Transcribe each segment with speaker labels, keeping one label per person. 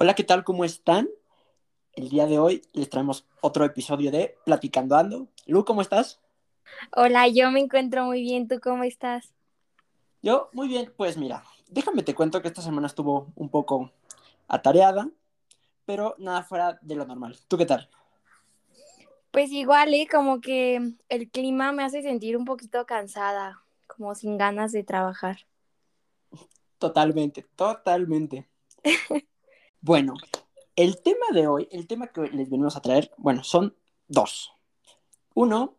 Speaker 1: Hola, ¿qué tal? ¿Cómo están? El día de hoy les traemos otro episodio de Platicando Ando. Lu, ¿cómo estás?
Speaker 2: Hola, yo me encuentro muy bien. ¿Tú cómo estás?
Speaker 1: Yo, muy bien. Pues mira, déjame te cuento que esta semana estuvo un poco atareada, pero nada fuera de lo normal. ¿Tú qué tal?
Speaker 2: Pues igual, ¿eh? Como que el clima me hace sentir un poquito cansada, como sin ganas de trabajar.
Speaker 1: Totalmente, totalmente. bueno, el tema de hoy, el tema que les venimos a traer, bueno, son dos. Uno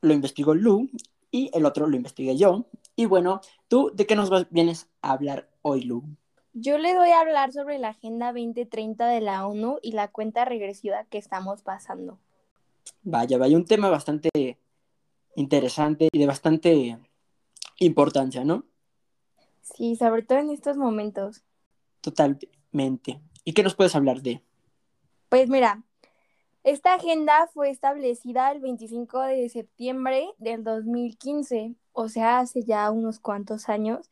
Speaker 1: lo investigó Lu y el otro lo investigué yo. Y bueno, ¿tú de qué nos vienes a hablar hoy, Lu?
Speaker 2: Yo les voy a hablar sobre la Agenda 2030 de la ONU y la cuenta regresiva que estamos pasando.
Speaker 1: Vaya, vaya, un tema bastante interesante y de bastante importancia, ¿no?
Speaker 2: Sí, sobre todo en estos momentos.
Speaker 1: Totalmente. ¿Y qué nos puedes hablar de?
Speaker 2: Pues mira, esta agenda fue establecida el 25 de septiembre del 2015, o sea, hace ya unos cuantos años,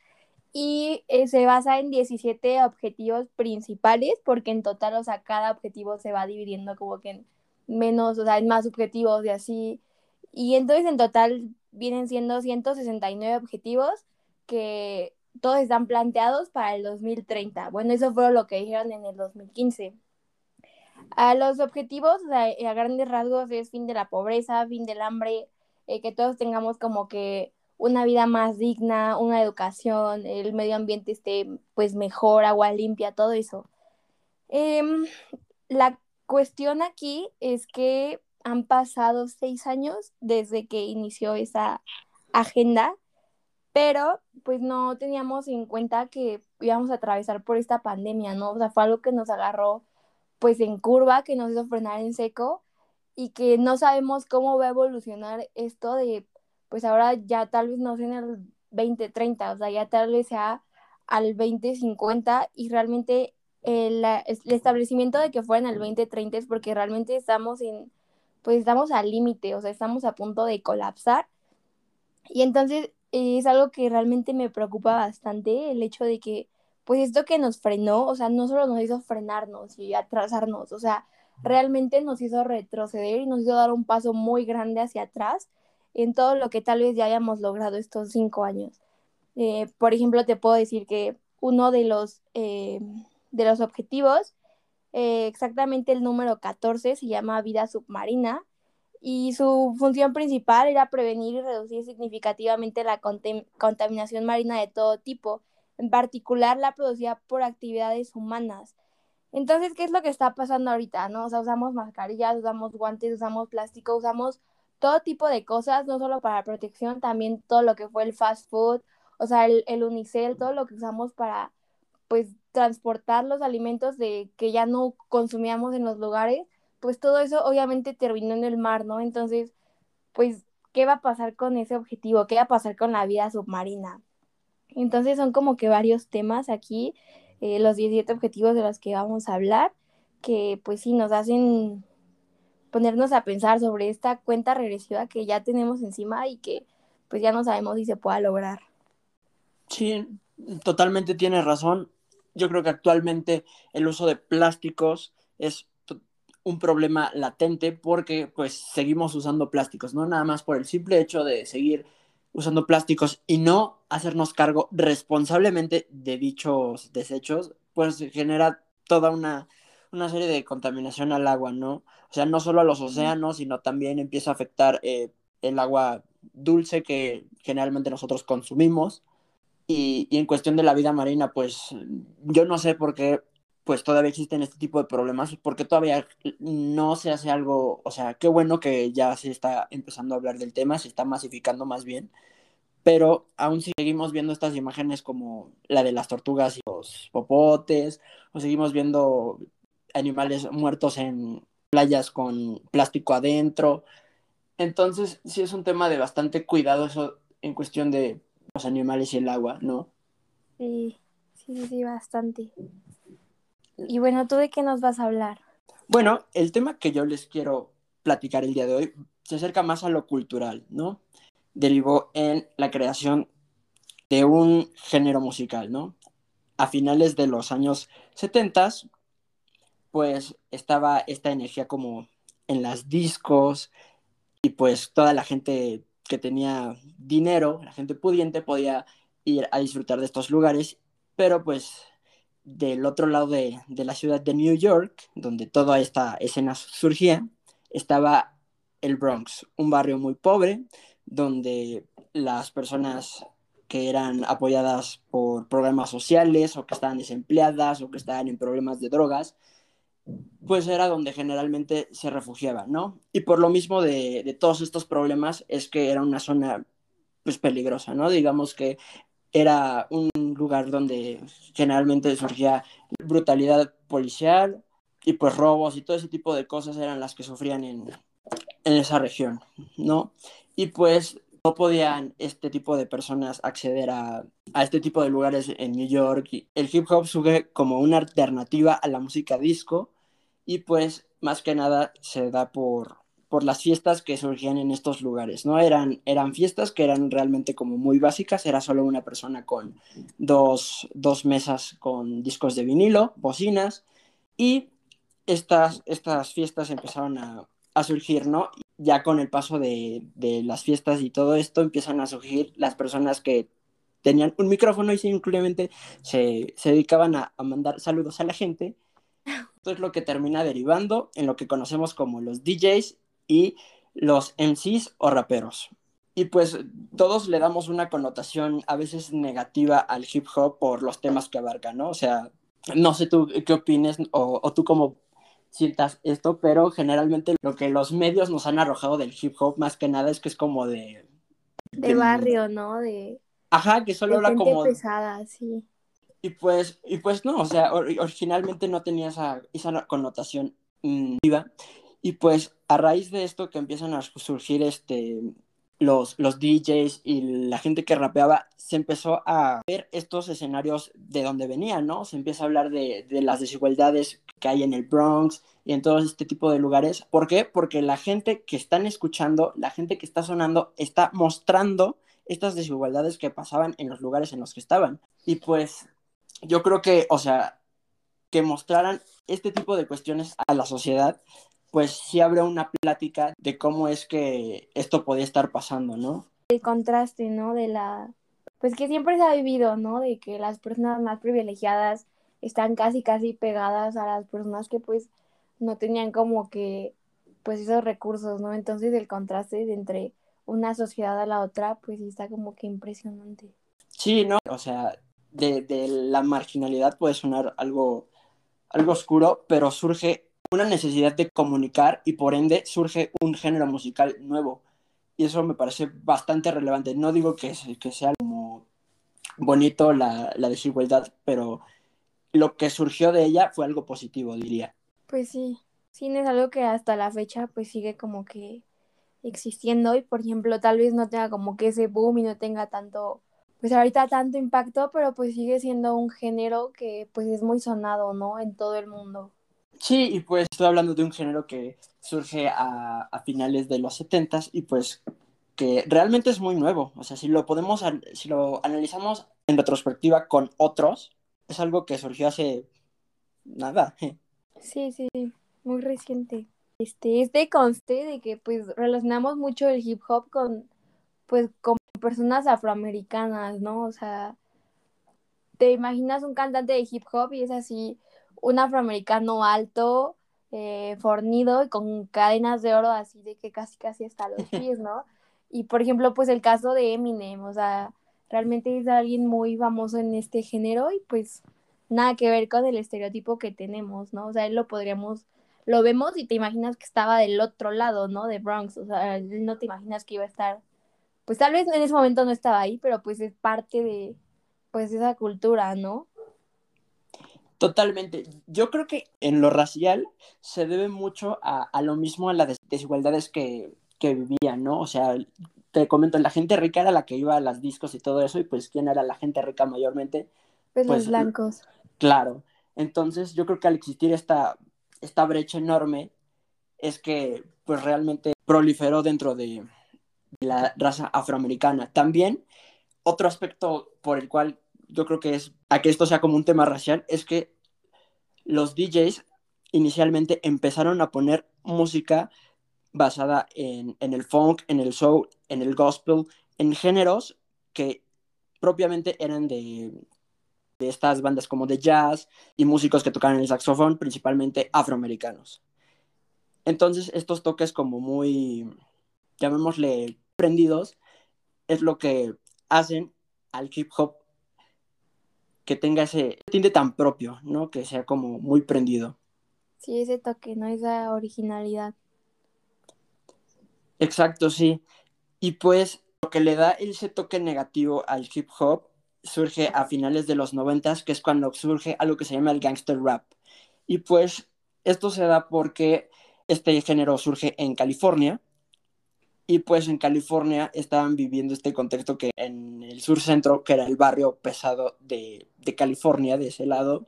Speaker 2: y eh, se basa en 17 objetivos principales, porque en total, o sea, cada objetivo se va dividiendo como que en menos, o sea, en más objetivos y así. Y entonces en total vienen siendo 169 objetivos que todos están planteados para el 2030. Bueno, eso fue lo que dijeron en el 2015. A los objetivos, a grandes rasgos, es fin de la pobreza, fin del hambre, eh, que todos tengamos como que una vida más digna, una educación, el medio ambiente esté pues mejor, agua limpia, todo eso. Em, la cuestión aquí es que han pasado seis años desde que inició esa agenda pero pues no teníamos en cuenta que íbamos a atravesar por esta pandemia, ¿no? O sea, fue algo que nos agarró pues en curva, que nos hizo frenar en seco y que no sabemos cómo va a evolucionar esto de, pues ahora ya tal vez no sea en el 2030, o sea, ya tal vez sea al 2050 y realmente el, el establecimiento de que fuera en el 2030 es porque realmente estamos en, pues estamos al límite, o sea, estamos a punto de colapsar. Y entonces es algo que realmente me preocupa bastante, el hecho de que, pues esto que nos frenó, o sea, no solo nos hizo frenarnos y atrasarnos, o sea, realmente nos hizo retroceder y nos hizo dar un paso muy grande hacia atrás en todo lo que tal vez ya hayamos logrado estos cinco años. Eh, por ejemplo, te puedo decir que uno de los, eh, de los objetivos, eh, exactamente el número 14, se llama vida submarina y su función principal era prevenir y reducir significativamente la contaminación marina de todo tipo, en particular la producida por actividades humanas. Entonces, ¿qué es lo que está pasando ahorita? ¿no? Usamos mascarillas, usamos guantes, usamos plástico, usamos todo tipo de cosas, no solo para protección, también todo lo que fue el fast food, o sea, el, el unicel, todo lo que usamos para, pues, transportar los alimentos de que ya no consumíamos en los lugares pues todo eso obviamente terminó en el mar, ¿no? Entonces, pues, ¿qué va a pasar con ese objetivo? ¿Qué va a pasar con la vida submarina? Entonces son como que varios temas aquí, eh, los 17 objetivos de los que vamos a hablar, que pues sí nos hacen ponernos a pensar sobre esta cuenta regresiva que ya tenemos encima y que pues ya no sabemos si se pueda lograr.
Speaker 1: Sí, totalmente tienes razón. Yo creo que actualmente el uso de plásticos es un problema latente porque pues seguimos usando plásticos, no nada más por el simple hecho de seguir usando plásticos y no hacernos cargo responsablemente de dichos desechos, pues genera toda una, una serie de contaminación al agua, ¿no? O sea, no solo a los océanos, sino también empieza a afectar eh, el agua dulce que generalmente nosotros consumimos. Y, y, en cuestión de la vida marina, pues yo no sé por qué pues todavía existen este tipo de problemas, porque todavía no se hace algo, o sea, qué bueno que ya se está empezando a hablar del tema, se está masificando más bien, pero aún seguimos viendo estas imágenes como la de las tortugas y los popotes, o seguimos viendo animales muertos en playas con plástico adentro. Entonces, sí es un tema de bastante cuidado eso en cuestión de los animales y el agua, ¿no?
Speaker 2: Sí, sí, sí, bastante. Y bueno, ¿tú de qué nos vas a hablar?
Speaker 1: Bueno, el tema que yo les quiero platicar el día de hoy se acerca más a lo cultural, ¿no? Derivó en la creación de un género musical, ¿no? a finales de los años 70, pues estaba esta energía como en las discos y pues toda la gente que tenía dinero, la gente pudiente podía ir a disfrutar de estos lugares, pero pues del otro lado de, de la ciudad de New York, donde toda esta escena surgía, estaba el Bronx, un barrio muy pobre, donde las personas que eran apoyadas por programas sociales o que estaban desempleadas o que estaban en problemas de drogas, pues era donde generalmente se refugiaban, ¿no? Y por lo mismo de, de, todos estos problemas es que era una zona pues peligrosa, ¿no? Digamos que era un lugar donde generalmente surgía brutalidad policial y pues robos y todo ese tipo de cosas eran las que sufrían en, en esa región, ¿no? Y pues no podían este tipo de personas acceder a, a, este tipo de lugares en New York. El hip hop surge como una alternativa a la música disco y pues más que nada se da por, por las fiestas que surgían en estos lugares, ¿no? Eran, eran fiestas que eran realmente como muy básicas, era solo una persona con dos, dos mesas con discos de vinilo, bocinas, y estas, estas fiestas empezaron a, a surgir, ¿no? Ya con el paso de, de, las fiestas y todo esto empiezan a surgir las personas que tenían un micrófono y simplemente se, se dedicaban a, a, mandar saludos a la gente. Esto es lo que termina derivando en lo que conocemos como los DJs y los MCs o raperos. Y pues todos le damos una connotación a veces negativa al hip hop por los temas que abarca, ¿no? O sea, no sé tú qué opines o, o tú como sientas esto, pero generalmente lo que los medios nos han arrojado del hip hop más que nada es que es como de...
Speaker 2: De, de barrio, ¿no? De...
Speaker 1: Ajá, que solo habla como...
Speaker 2: pesada, sí.
Speaker 1: Y pues, y pues no, o sea, or originalmente no tenía esa, esa connotación viva. Y pues a raíz de esto que empiezan a surgir este, los, los DJs y la gente que rapeaba, se empezó a ver estos escenarios de donde venían, ¿no? Se empieza a hablar de, de, las desigualdades que hay en el Bronx y en todo este tipo de lugares. ¿Por qué? Porque la gente que están escuchando, la gente que está sonando, está mostrando estas desigualdades que pasaban en los lugares en los que estaban. Y pues yo creo que, o sea, que mostraran este tipo de cuestiones a la sociedad pues sí abre una plática de cómo es que esto podía estar pasando, ¿no?
Speaker 2: El contraste, ¿no? De la, pues que siempre se ha vivido, ¿no? De que las personas más privilegiadas están casi, casi pegadas a las personas que pues no tenían como que, pues esos recursos, ¿no? Entonces el contraste entre una sociedad a la otra, pues está como que impresionante.
Speaker 1: Sí, ¿no? O sea, de, de la marginalidad puede sonar algo, algo oscuro, pero surge una necesidad de comunicar y por ende surge un género musical nuevo. Y eso me parece bastante relevante. No digo que, sea como bonito la, la desigualdad, pero lo que surgió de ella fue algo positivo, diría.
Speaker 2: Pues sí, sí, es algo que hasta la fecha pues sigue como que existiendo y por ejemplo tal vez no tenga como que ese boom y no tenga tanto, pues ahorita tanto impacto, pero pues sigue siendo un género que pues es muy sonado, ¿no? En todo el mundo.
Speaker 1: Sí, y pues estoy hablando de un género que surge a, finales de los 70 y pues que realmente es muy nuevo. O sea, si lo podemos, si lo analizamos en retrospectiva con otros, es algo que surgió hace nada.
Speaker 2: Sí, sí, muy reciente. Este, este conste de que pues relacionamos mucho el hip hop con pues con personas afroamericanas, ¿no? O sea, te imaginas un cantante de hip hop y es así un afroamericano alto, eh, fornido y con cadenas de oro así de que casi casi hasta los pies, ¿no? Y por ejemplo, pues el caso de Eminem, o sea, realmente es alguien muy famoso en este género y pues nada que ver con el estereotipo que tenemos, ¿no? O sea, él lo podríamos, lo vemos y te imaginas que estaba del otro lado, ¿no? De Bronx, o sea, no te imaginas que iba a estar, pues tal vez en ese momento no estaba ahí, pero pues es parte de, pues, esa cultura, ¿no?
Speaker 1: Totalmente. Yo creo que en lo racial se debe mucho a, a lo mismo a las desigualdades que, que, vivían, ¿no? O sea, te comento, la gente rica era la que iba a las discos y todo eso, y pues ¿quién era la gente rica mayormente?
Speaker 2: Pues, pues los blancos.
Speaker 1: Claro. Entonces yo creo que al existir esta, esta brecha enorme es que pues realmente proliferó dentro de, de la raza afroamericana. También otro aspecto por el cual yo creo que es a que esto sea como un tema racial, es que los DJs inicialmente empezaron a poner música basada en, en el funk, en el soul, en el gospel, en géneros que propiamente eran de, de estas bandas como de jazz y músicos que tocaban el saxofón, principalmente afroamericanos. Entonces, estos toques como muy, llamémosle, prendidos, es lo que hacen al hip hop que tenga ese tinte tan propio, ¿no? Que sea como muy prendido.
Speaker 2: Sí, ese toque, ¿no? Esa originalidad.
Speaker 1: Exacto, sí. Y pues lo que le da ese toque negativo al hip hop surge a finales de los noventas, que es cuando surge algo que se llama el gangster rap. Y pues esto se da porque este género surge en California. Y pues en California estaban viviendo este contexto que en el sur centro, que era el barrio pesado de, de California, de ese lado,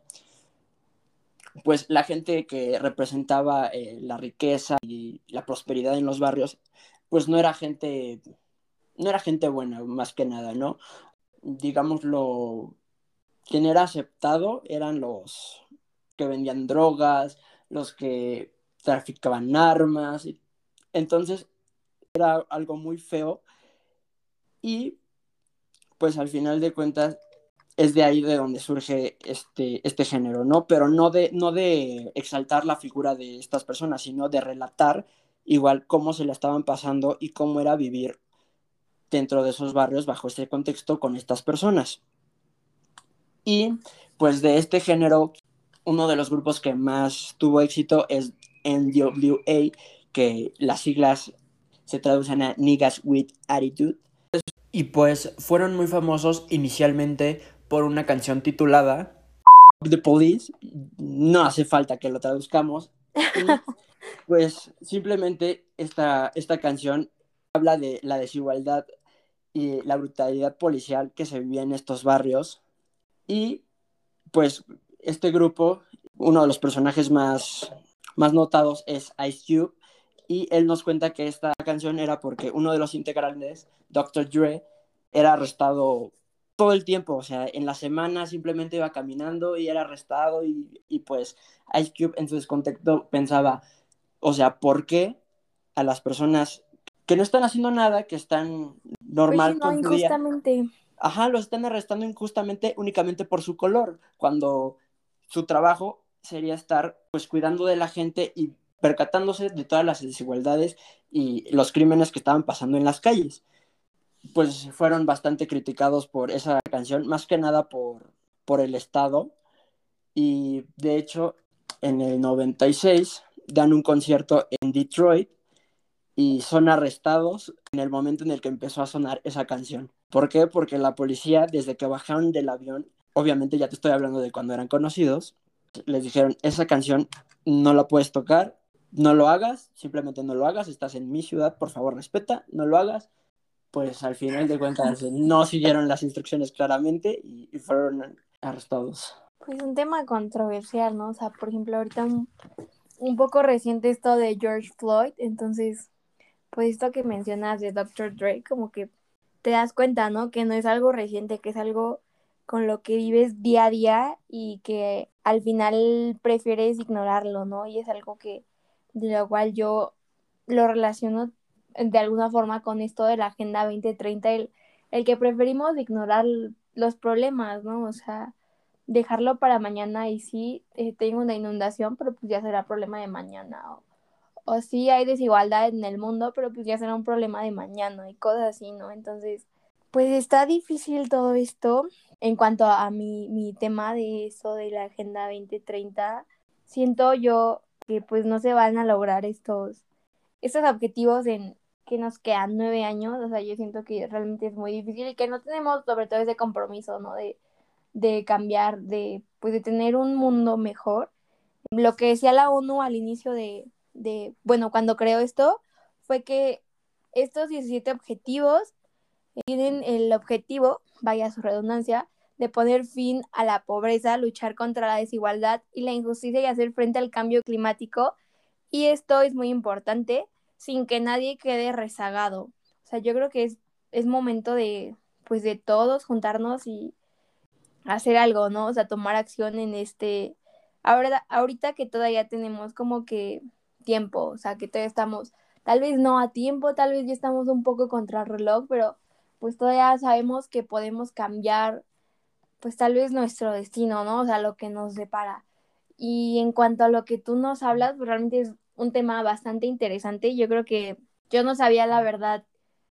Speaker 1: pues la gente que representaba eh, la riqueza y la prosperidad en los barrios, pues no era gente, no era gente buena, más que nada, ¿no? Digámoslo, quien era aceptado eran los que vendían drogas, los que traficaban armas, entonces era algo muy feo y pues al final de cuentas es de ahí de donde surge este, este género, ¿no? Pero no de, no de exaltar la figura de estas personas, sino de relatar igual cómo se la estaban pasando y cómo era vivir dentro de esos barrios bajo este contexto con estas personas. Y pues de este género, uno de los grupos que más tuvo éxito es NWA, que las siglas se traducen a Niggas with Attitude. Y pues fueron muy famosos inicialmente por una canción titulada The Police. No hace falta que lo traduzcamos. pues simplemente esta, esta canción habla de la desigualdad y la brutalidad policial que se vivía en estos barrios. Y pues este grupo, uno de los personajes más, más notados es Ice Cube. Y él nos cuenta que esta canción era porque uno de los integrantes, Dr. Dre, era arrestado todo el tiempo, o sea, en la semana simplemente iba caminando y era arrestado y, y pues Ice Cube en su descontexto pensaba, o sea, ¿por qué a las personas que no están haciendo nada, que están normal
Speaker 2: pues no, injustamente.
Speaker 1: ajá, los están arrestando injustamente únicamente por su color, cuando su trabajo sería estar pues cuidando de la gente y percatándose de todas las desigualdades y los crímenes que estaban pasando en las calles pues fueron bastante criticados por esa canción, más que nada por, por el Estado. Y de hecho, en el 96 dan un concierto en Detroit y son arrestados en el momento en el que empezó a sonar esa canción. ¿Por qué? Porque la policía, desde que bajaron del avión, obviamente ya te estoy hablando de cuando eran conocidos, les dijeron, esa canción no la puedes tocar, no lo hagas, simplemente no lo hagas, estás en mi ciudad, por favor respeta, no lo hagas, pues al final de cuentas no siguieron las instrucciones claramente y, fueron arrestados.
Speaker 2: Pues un tema controversial, ¿no? O sea, por ejemplo, ahorita un, poco reciente esto de George Floyd, entonces, pues esto que mencionas de Dr. Dre, como que te das cuenta, ¿no? Que no es algo reciente, que es algo con lo que vives día a día y que al final prefieres ignorarlo, ¿no? Y es algo que de lo cual yo lo relaciono de alguna forma con esto de la Agenda 2030, el, el que preferimos ignorar los problemas, ¿no? O sea, dejarlo para mañana y sí, eh, tengo una inundación, pero pues ya será problema de mañana. O, o sí hay desigualdad en el mundo, pero pues ya será un problema de mañana y cosas así, ¿no? Entonces, pues está difícil todo esto. En cuanto a mi, mi tema de eso de la Agenda 2030, siento yo que pues no se van a lograr estos, estos objetivos en, que nos quedan nueve años, o sea, yo siento que realmente es muy difícil y que no tenemos sobre todo ese compromiso, ¿no? De, de cambiar, de, pues de tener un mundo mejor. Lo que decía la ONU al inicio de, de, bueno, cuando creó esto, fue que estos 17 objetivos tienen el objetivo, vaya su redundancia, de poner fin a la pobreza, luchar contra la desigualdad y la injusticia y hacer frente al cambio climático. Y esto es muy importante sin que nadie quede rezagado. O sea, yo creo que es, es momento de, pues, de todos juntarnos y, hacer algo, ¿no? O sea, tomar acción en este, ahora, ahorita que todavía tenemos como que tiempo, o sea, que todavía estamos, tal vez no a tiempo, tal vez ya estamos un poco contra el reloj, pero pues todavía sabemos que podemos cambiar, pues tal vez nuestro destino, ¿no? O sea, lo que nos depara. Y en cuanto a lo que tú nos hablas, pues realmente es un tema bastante interesante. Yo creo que yo no sabía la verdad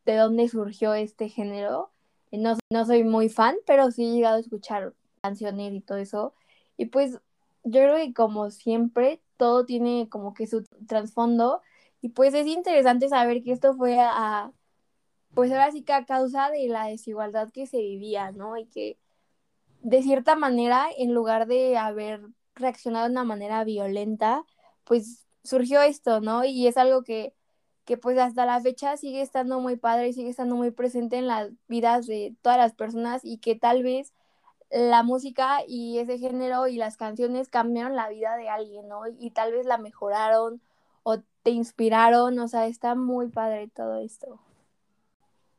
Speaker 2: de dónde surgió este género. No, no soy muy fan, pero sí he llegado a escuchar canciones y todo eso. Y pues yo creo que como siempre, todo tiene como que su trasfondo. Y pues es interesante saber que esto fue a, pues ahora sí que a causa de la desigualdad que se vivía, ¿no? Y que de cierta manera, en lugar de haber reaccionado de una manera violenta, pues surgió esto, ¿no? Y es algo que, que pues hasta la fecha sigue estando muy padre y sigue estando muy presente en las vidas de todas las personas y que tal vez la música y ese género y las canciones cambiaron la vida de alguien, ¿no? Y tal vez la mejoraron o te inspiraron, o sea, está muy padre todo esto.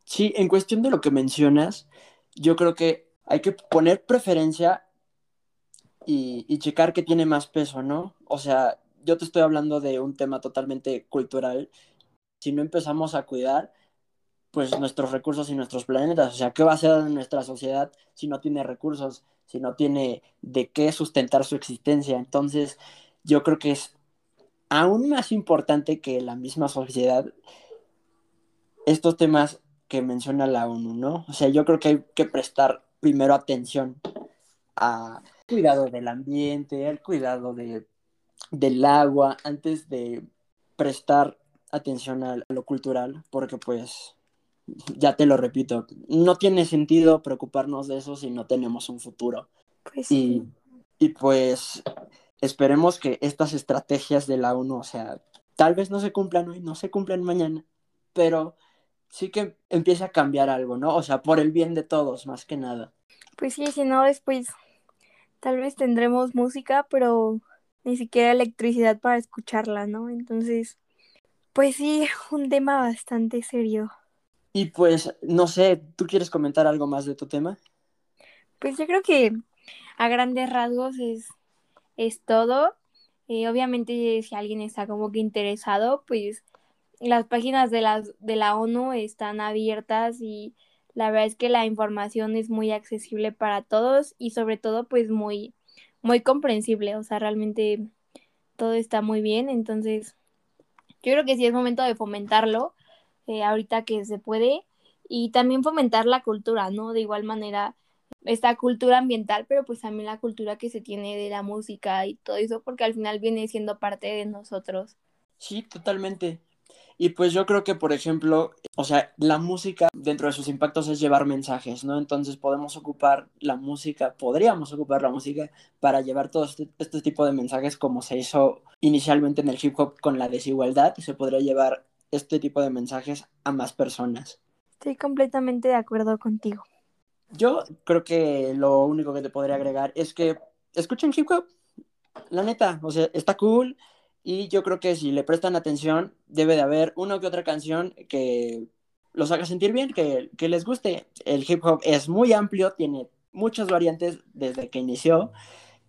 Speaker 1: Sí, en cuestión de lo que mencionas, yo creo que hay que poner preferencia y, checar qué tiene más peso, ¿no? O sea, yo te estoy hablando de un tema totalmente cultural. Si no empezamos a cuidar, pues nuestros recursos y nuestros planetas, o sea, ¿qué va a ser nuestra sociedad si no tiene recursos, si no tiene de qué sustentar su existencia? Entonces, yo creo que es aún más importante que la misma sociedad estos temas que menciona la ONU, ¿no? O sea, yo creo que hay que prestar primero atención al cuidado del ambiente, al cuidado de del agua antes de prestar atención a, lo cultural, porque pues, ya te lo repito, no tiene sentido preocuparnos de eso si no tenemos un futuro.
Speaker 2: Pues
Speaker 1: y, y pues esperemos que estas estrategias de la ONU, o sea, tal vez no se cumplan hoy, no se cumplan mañana, pero sí que empiece a cambiar algo, ¿no? O sea, por el bien de todos, más que nada.
Speaker 2: Pues sí, si no, después tal vez tendremos música, pero ni siquiera electricidad para escucharla, ¿no? Entonces, pues sí, un tema bastante serio.
Speaker 1: Y pues, no sé, ¿tú quieres comentar algo más de tu tema?
Speaker 2: Pues yo creo que a grandes rasgos es, es todo. Eh, obviamente, si alguien está como que interesado, pues las páginas de, las, de la ONU están abiertas y la verdad es que la información es muy accesible para todos y sobre todo pues muy muy comprensible, o sea, realmente todo está muy bien, entonces yo creo que sí es momento de fomentarlo eh, ahorita que se puede y también fomentar la cultura, ¿no? De igual manera, esta cultura ambiental, pero pues también la cultura que se tiene de la música y todo eso, porque al final viene siendo parte de nosotros.
Speaker 1: Sí, totalmente. Y pues yo creo que, por ejemplo, o sea, la música dentro de sus impactos es llevar mensajes, ¿no? Entonces podemos ocupar la música, podríamos ocupar la música para llevar todo este, este tipo de mensajes como se hizo inicialmente en el hip hop con la desigualdad, se podría llevar este tipo de mensajes a más personas.
Speaker 2: Estoy completamente de acuerdo contigo.
Speaker 1: Yo creo que lo único que te podría agregar es que escuchen hip hop. La neta, o sea, está cool, y yo creo que si le prestan atención, debe de haber una que otra canción que los haga sentir bien, que, les guste. El hip hop es muy amplio, tiene muchas variantes desde que inició.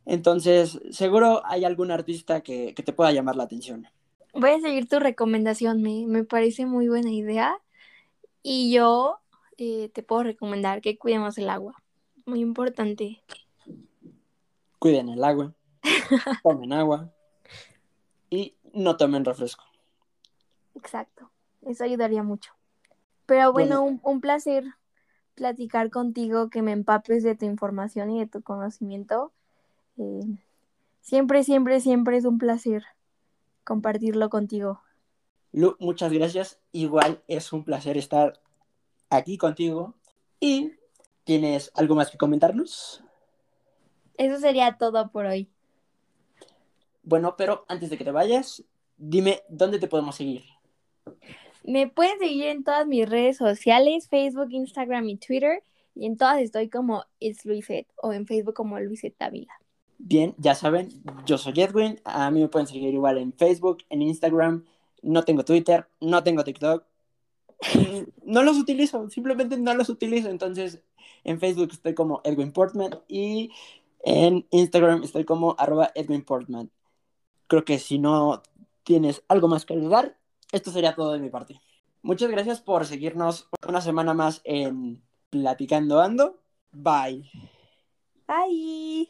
Speaker 1: Entonces, seguro hay algún artista que, te pueda llamar la atención.
Speaker 2: Voy a seguir tu recomendación, me, me parece muy buena idea. Y yo eh, te puedo recomendar que cuidemos el agua. Muy importante.
Speaker 1: Cuiden el agua. Tomen agua no tomen refresco.
Speaker 2: Exacto, eso ayudaría mucho. Pero bueno, un, placer platicar contigo, que me empapes de tu información y de tu conocimiento. Eh, siempre, siempre, siempre es un placer compartirlo contigo.
Speaker 1: Lu, muchas gracias. Igual es un placer estar aquí contigo. ¿Y tienes algo más que comentarnos?
Speaker 2: Eso sería todo por hoy.
Speaker 1: Bueno, pero antes de que te vayas, dime dónde te podemos seguir.
Speaker 2: Me pueden seguir en todas mis redes sociales, Facebook, Instagram y Twitter. Y en todas estoy como It's Luiset o en Facebook como Luiset Tavila.
Speaker 1: Bien, ya saben, yo soy Edwin. A mí me pueden seguir igual en Facebook, en Instagram. No tengo Twitter, no tengo TikTok. no los utilizo, simplemente no los utilizo. Entonces, En Facebook estoy como Edwin Portman y en Instagram estoy como arroba Edwin Portman. Creo que si no tienes algo más que agregar, esto sería todo de mi parte. Muchas gracias por seguirnos una semana más en Platicando Ando. Bye.
Speaker 2: Bye.